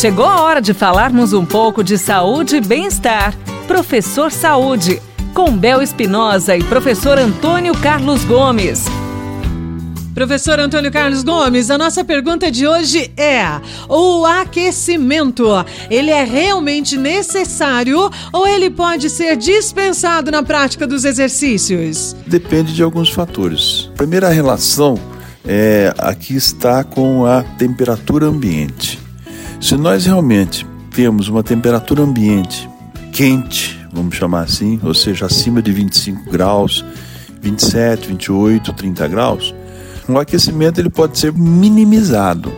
Chegou a hora de falarmos um pouco de saúde e bem-estar. Professor Saúde, com Bel Espinosa e professor Antônio Carlos Gomes. Professor Antônio Carlos Gomes, a nossa pergunta de hoje é: o aquecimento, ele é realmente necessário ou ele pode ser dispensado na prática dos exercícios? Depende de alguns fatores. A primeira relação é, aqui está com a temperatura ambiente. Se nós realmente temos uma temperatura ambiente quente, vamos chamar assim, ou seja, acima de 25 graus, 27, 28, 30 graus, o aquecimento ele pode ser minimizado.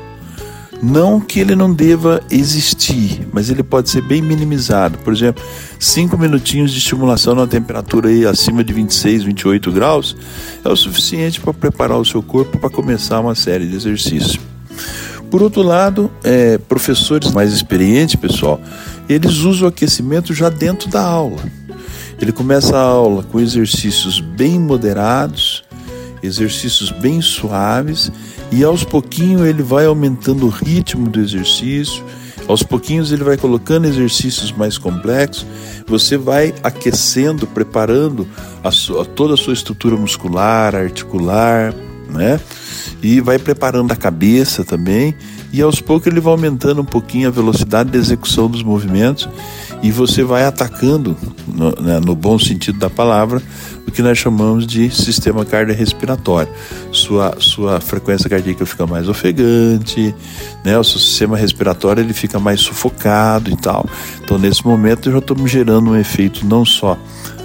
Não que ele não deva existir, mas ele pode ser bem minimizado. Por exemplo, 5 minutinhos de estimulação na temperatura aí acima de 26, 28 graus é o suficiente para preparar o seu corpo para começar uma série de exercícios. Por outro lado, é, professores mais experientes, pessoal, eles usam o aquecimento já dentro da aula. Ele começa a aula com exercícios bem moderados, exercícios bem suaves e aos pouquinhos ele vai aumentando o ritmo do exercício. Aos pouquinhos ele vai colocando exercícios mais complexos. Você vai aquecendo, preparando a sua, toda a sua estrutura muscular, articular, né? E vai preparando a cabeça também. E aos poucos ele vai aumentando um pouquinho a velocidade de execução dos movimentos e você vai atacando, no, né, no bom sentido da palavra, o que nós chamamos de sistema cardiorrespiratório. Sua, sua frequência cardíaca fica mais ofegante, né? o seu sistema respiratório ele fica mais sufocado e tal. Então, nesse momento, já estamos gerando um efeito não só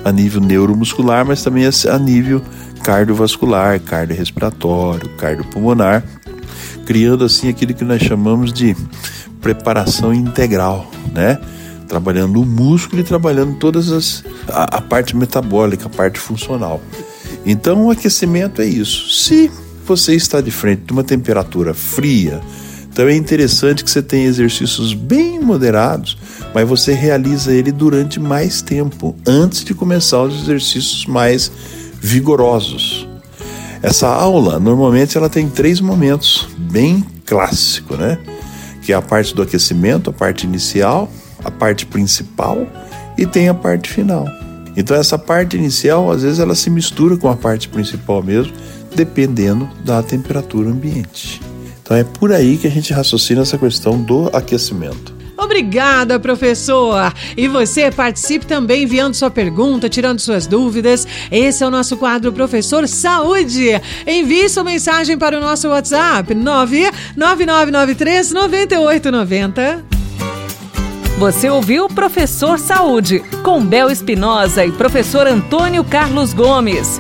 a nível neuromuscular, mas também a nível cardiovascular, cardiorrespiratório, cardiopulmonar, criando assim aquilo que nós chamamos de preparação integral, né? trabalhando o músculo e trabalhando todas as a, a parte metabólica, a parte funcional. Então o aquecimento é isso. Se você está de frente de uma temperatura fria, então é interessante que você tenha exercícios bem moderados, mas você realiza ele durante mais tempo antes de começar os exercícios mais vigorosos. Essa aula normalmente ela tem três momentos bem clássico, né? Que é a parte do aquecimento, a parte inicial, a parte principal e tem a parte final. Então essa parte inicial, às vezes ela se mistura com a parte principal mesmo, dependendo da temperatura ambiente. Então é por aí que a gente raciocina essa questão do aquecimento. Obrigada, professor! E você participe também enviando sua pergunta, tirando suas dúvidas. Esse é o nosso quadro Professor Saúde. Envie sua mensagem para o nosso WhatsApp 99993 9890. Você ouviu Professor Saúde, com Bel Espinosa e professor Antônio Carlos Gomes.